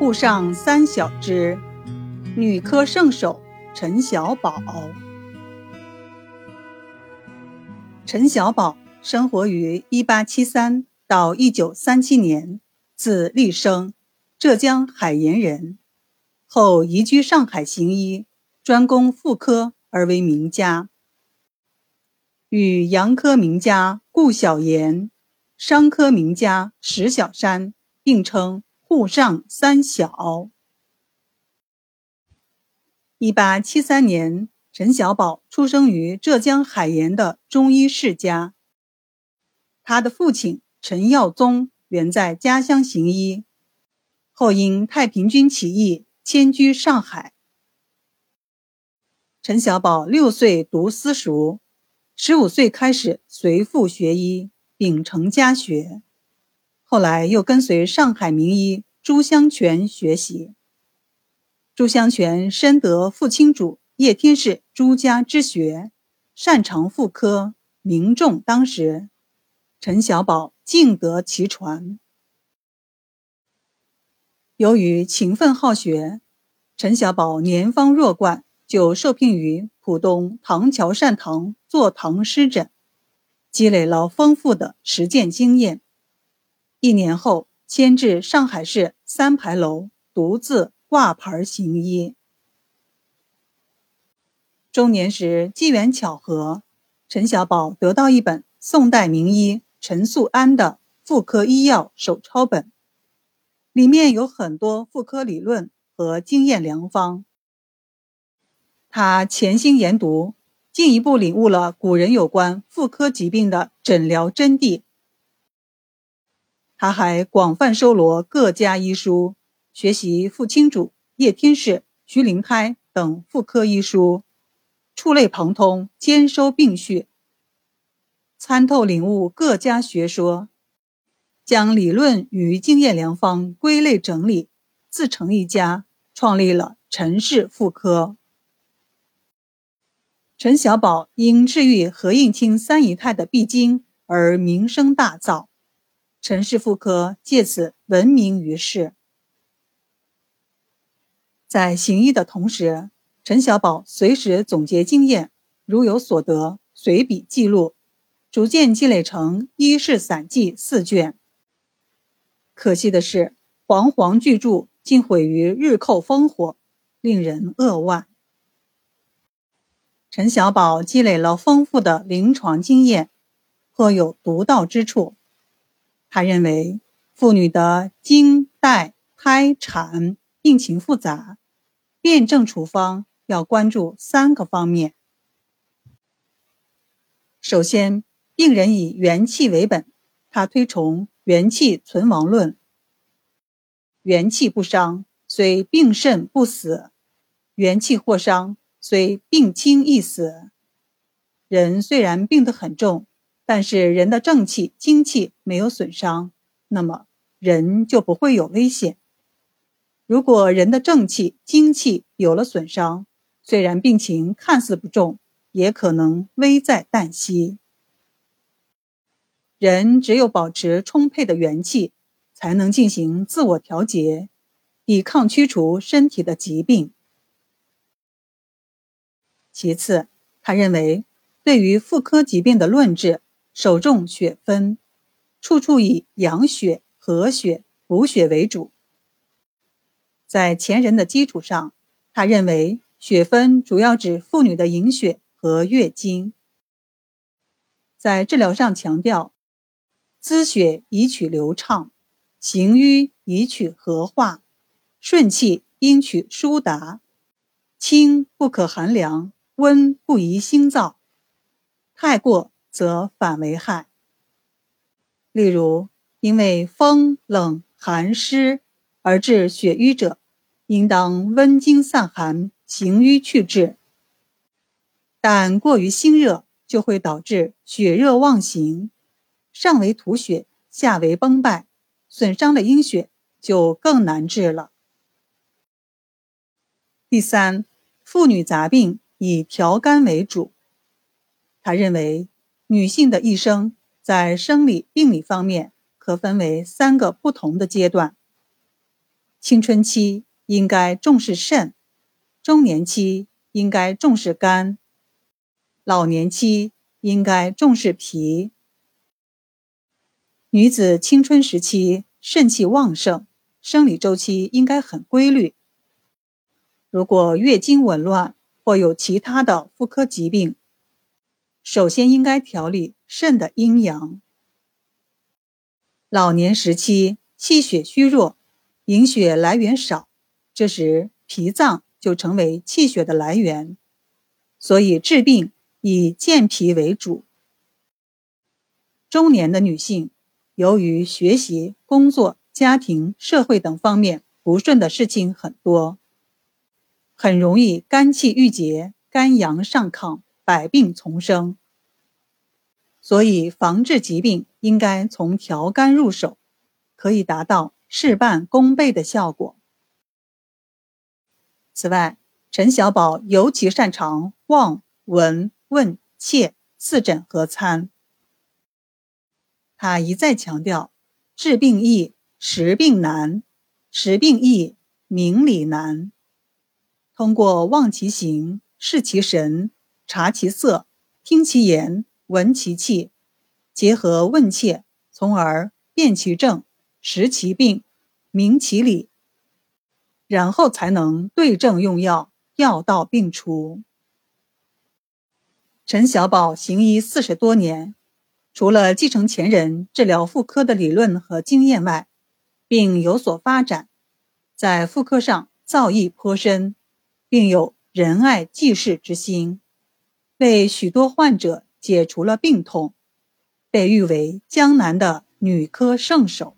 沪上三小之，女科圣手陈小宝。陈小宝生活于一八七三到一九三七年，字立生，浙江海盐人。后移居上海行医，专攻妇科而为名家。与洋科名家顾小岩、商科名家石小山并称“沪上三小”。一八七三年，陈小宝出生于浙江海盐的中医世家。他的父亲陈耀宗原在家乡行医，后因太平军起义迁居上海。陈小宝六岁读私塾。十五岁开始随父学医，秉承家学，后来又跟随上海名医朱香泉学习。朱香泉深得父亲主叶天士朱家之学，擅长妇科，名重当时。陈小宝尽得其传。由于勤奋好学，陈小宝年方弱冠。就受聘于浦东唐桥善堂做堂师诊，积累了丰富的实践经验。一年后，迁至上海市三牌楼，独自挂牌行医。中年时机缘巧合，陈小宝得到一本宋代名医陈素安的妇科医药手抄本，里面有很多妇科理论和经验良方。他潜心研读，进一步领悟了古人有关妇科疾病的诊疗真谛。他还广泛收罗各家医书，学习傅青主、叶天士、徐灵开等妇科医书，触类旁通，兼收并蓄，参透领悟各家学说，将理论与经验良方归类整理，自成一家，创立了陈氏妇科。陈小宝因治愈何应钦三姨太的闭经而名声大噪，陈氏妇科借此闻名于世。在行医的同时，陈小宝随时总结经验，如有所得随笔记录，逐渐积累成《医事散记》四卷。可惜的是，煌煌巨著竟毁于日寇烽火，令人扼腕。陈小宝积累了丰富的临床经验，颇有独到之处。他认为，妇女的经、带、胎、产病情复杂，辨证处方要关注三个方面。首先，病人以元气为本，他推崇元气存亡论。元气不伤，虽病甚不死；元气或伤。虽病轻易死，人虽然病得很重，但是人的正气、精气没有损伤，那么人就不会有危险。如果人的正气、精气有了损伤，虽然病情看似不重，也可能危在旦夕。人只有保持充沛的元气，才能进行自我调节，抵抗驱除身体的疾病。其次，他认为，对于妇科疾病的论治，首重血分，处处以养血、和血、补血为主。在前人的基础上，他认为血分主要指妇女的营血和月经。在治疗上强调，滋血以取流畅，行瘀以取和化，顺气应取疏达，清不可寒凉。温不宜心燥，太过则反为害。例如，因为风冷寒湿而致血瘀者，应当温经散寒，行瘀去滞；但过于心热，就会导致血热妄行，上为吐血，下为崩败，损伤了阴血，就更难治了。第三，妇女杂病。以调肝为主。他认为，女性的一生在生理病理方面可分为三个不同的阶段。青春期应该重视肾，中年期应该重视肝，老年期应该重视脾。女子青春时期肾气旺盛，生理周期应该很规律。如果月经紊乱或有其他的妇科疾病，首先应该调理肾的阴阳。老年时期气血虚弱，营血来源少，这时脾脏就成为气血的来源，所以治病以健脾为主。中年的女性，由于学习、工作、家庭、社会等方面不顺的事情很多。很容易肝气郁结，肝阳上亢，百病丛生。所以防治疾病应该从调肝入手，可以达到事半功倍的效果。此外，陈小宝尤其擅长望、闻、问、切四诊合参。他一再强调：治病易，识病难；识病易，明理难。通过望其形、视其神、察其色、听其言、闻其气，结合问切，从而辨其症、识其病、明其理，然后才能对症用药，药到病除。陈小宝行医四十多年，除了继承前人治疗妇科的理论和经验外，并有所发展，在妇科上造诣颇深。并有仁爱济世之心，为许多患者解除了病痛，被誉为江南的女科圣手。